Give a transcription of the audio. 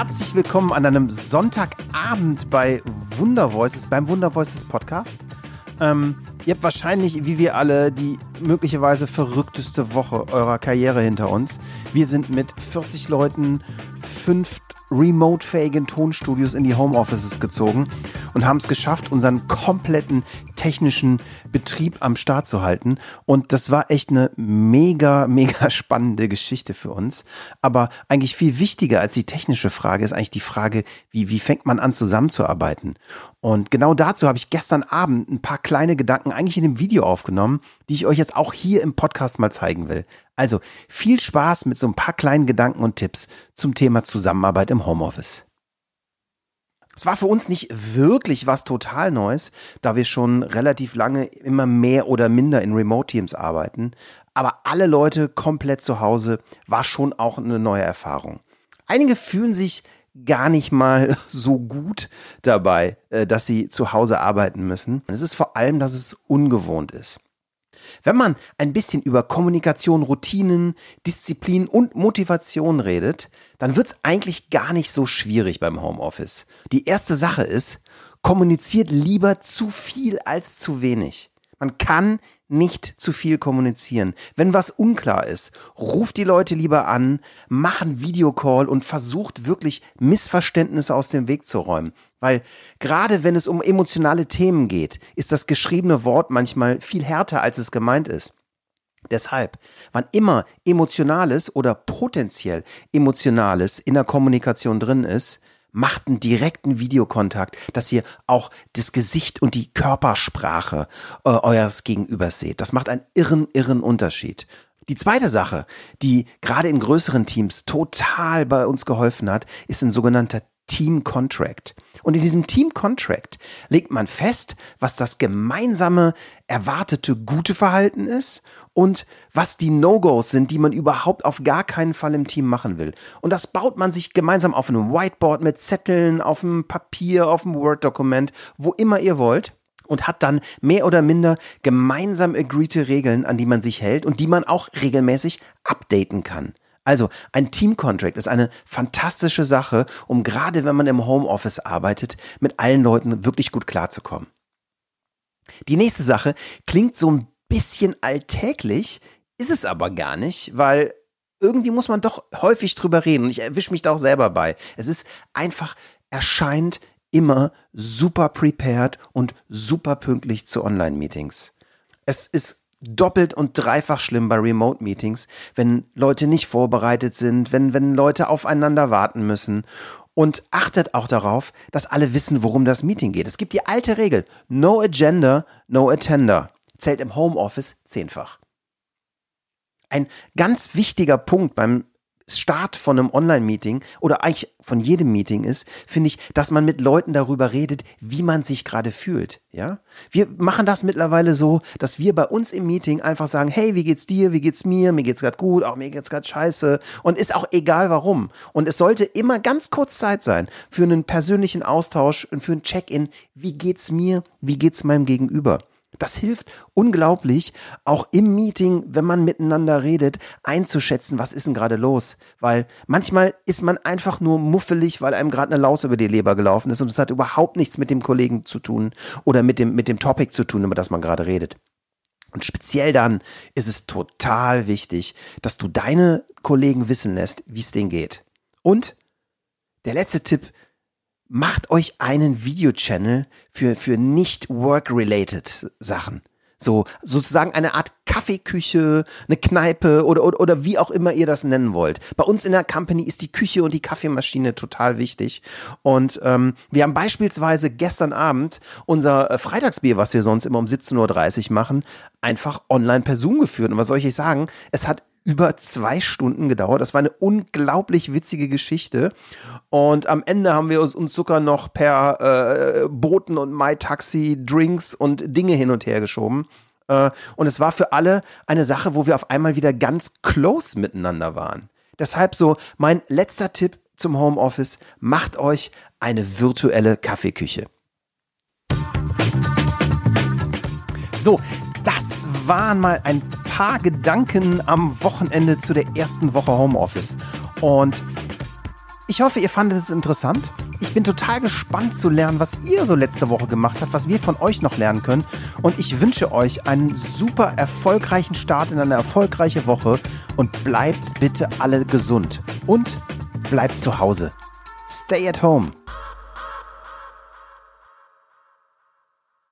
herzlich willkommen an einem Sonntagabend bei Wunder Voices, beim Wunder Voices Podcast. Ähm, ihr habt wahrscheinlich, wie wir alle, die möglicherweise verrückteste Woche eurer Karriere hinter uns. Wir sind mit 40 Leuten, fünf remote-fähigen Tonstudios in die Homeoffices gezogen und haben es geschafft, unseren kompletten technischen Betrieb am Start zu halten. Und das war echt eine mega, mega spannende Geschichte für uns. Aber eigentlich viel wichtiger als die technische Frage ist eigentlich die Frage, wie, wie fängt man an zusammenzuarbeiten? Und genau dazu habe ich gestern Abend ein paar kleine Gedanken eigentlich in dem Video aufgenommen, die ich euch jetzt auch hier im Podcast mal zeigen will. Also viel Spaß mit so ein paar kleinen Gedanken und Tipps zum Thema Zusammenarbeit im Homeoffice. Es war für uns nicht wirklich was total Neues, da wir schon relativ lange immer mehr oder minder in Remote-Teams arbeiten. Aber alle Leute komplett zu Hause war schon auch eine neue Erfahrung. Einige fühlen sich gar nicht mal so gut dabei, äh, dass sie zu Hause arbeiten müssen. Es ist vor allem, dass es ungewohnt ist. Wenn man ein bisschen über Kommunikation, Routinen, Disziplin und Motivation redet, dann wird es eigentlich gar nicht so schwierig beim Homeoffice. Die erste Sache ist, kommuniziert lieber zu viel als zu wenig. Man kann nicht zu viel kommunizieren. Wenn was unklar ist, ruft die Leute lieber an, machen Videocall und versucht wirklich Missverständnisse aus dem Weg zu räumen. Weil gerade wenn es um emotionale Themen geht, ist das geschriebene Wort manchmal viel härter, als es gemeint ist. Deshalb, wann immer Emotionales oder potenziell Emotionales in der Kommunikation drin ist, macht einen direkten Videokontakt, dass ihr auch das Gesicht und die Körpersprache äh, eures Gegenübers seht. Das macht einen irren, irren Unterschied. Die zweite Sache, die gerade in größeren Teams total bei uns geholfen hat, ist ein sogenannter Team Contract. Und in diesem Team Contract legt man fest, was das gemeinsame erwartete gute Verhalten ist und was die No-Gos sind, die man überhaupt auf gar keinen Fall im Team machen will. Und das baut man sich gemeinsam auf einem Whiteboard mit Zetteln, auf einem Papier, auf einem Word-Dokument, wo immer ihr wollt und hat dann mehr oder minder gemeinsam agreete Regeln, an die man sich hält und die man auch regelmäßig updaten kann. Also ein Team-Contract ist eine fantastische Sache, um gerade wenn man im Homeoffice arbeitet, mit allen Leuten wirklich gut klarzukommen. Die nächste Sache klingt so ein bisschen alltäglich, ist es aber gar nicht, weil irgendwie muss man doch häufig drüber reden und ich erwische mich da auch selber bei. Es ist einfach, erscheint immer super prepared und super pünktlich zu Online-Meetings. Es ist doppelt und dreifach schlimm bei Remote-Meetings, wenn Leute nicht vorbereitet sind, wenn, wenn Leute aufeinander warten müssen. Und achtet auch darauf, dass alle wissen, worum das Meeting geht. Es gibt die alte Regel, no agenda, no attender. Zählt im Homeoffice zehnfach. Ein ganz wichtiger Punkt beim Start von einem Online-Meeting oder eigentlich von jedem Meeting ist, finde ich, dass man mit Leuten darüber redet, wie man sich gerade fühlt. Ja, wir machen das mittlerweile so, dass wir bei uns im Meeting einfach sagen, hey, wie geht's dir, wie geht's mir, mir geht's gerade gut, auch mir geht's gerade scheiße und ist auch egal warum. Und es sollte immer ganz kurz Zeit sein für einen persönlichen Austausch und für ein Check-in, wie geht's mir, wie geht's meinem Gegenüber. Das hilft unglaublich, auch im Meeting, wenn man miteinander redet, einzuschätzen, was ist denn gerade los. Weil manchmal ist man einfach nur muffelig, weil einem gerade eine Laus über die Leber gelaufen ist und es hat überhaupt nichts mit dem Kollegen zu tun oder mit dem, mit dem Topic zu tun, über das man gerade redet. Und speziell dann ist es total wichtig, dass du deine Kollegen wissen lässt, wie es denen geht. Und der letzte Tipp, macht euch einen Video-Channel für, für nicht work-related Sachen. So, sozusagen eine Art Kaffeeküche, eine Kneipe oder, oder, oder wie auch immer ihr das nennen wollt. Bei uns in der Company ist die Küche und die Kaffeemaschine total wichtig. Und ähm, wir haben beispielsweise gestern Abend unser äh, Freitagsbier, was wir sonst immer um 17.30 Uhr machen, einfach online per Zoom geführt. Und was soll ich sagen? Es hat über zwei Stunden gedauert. Das war eine unglaublich witzige Geschichte. Und am Ende haben wir uns sogar noch per äh, Booten und MyTaxi Drinks und Dinge hin und her geschoben. Äh, und es war für alle eine Sache, wo wir auf einmal wieder ganz close miteinander waren. Deshalb so mein letzter Tipp zum Homeoffice, macht euch eine virtuelle Kaffeeküche. So, das waren mal ein paar Gedanken am Wochenende zu der ersten Woche Homeoffice. Und Ich hoffe, ihr fandet es interessant. Ich bin total gespannt zu lernen, was ihr so letzte Woche gemacht habt, was wir von euch noch lernen können. Und ich wünsche euch einen super erfolgreichen Start in eine erfolgreiche Woche und bleibt bitte alle gesund. Und bleibt zu Hause. Stay at home.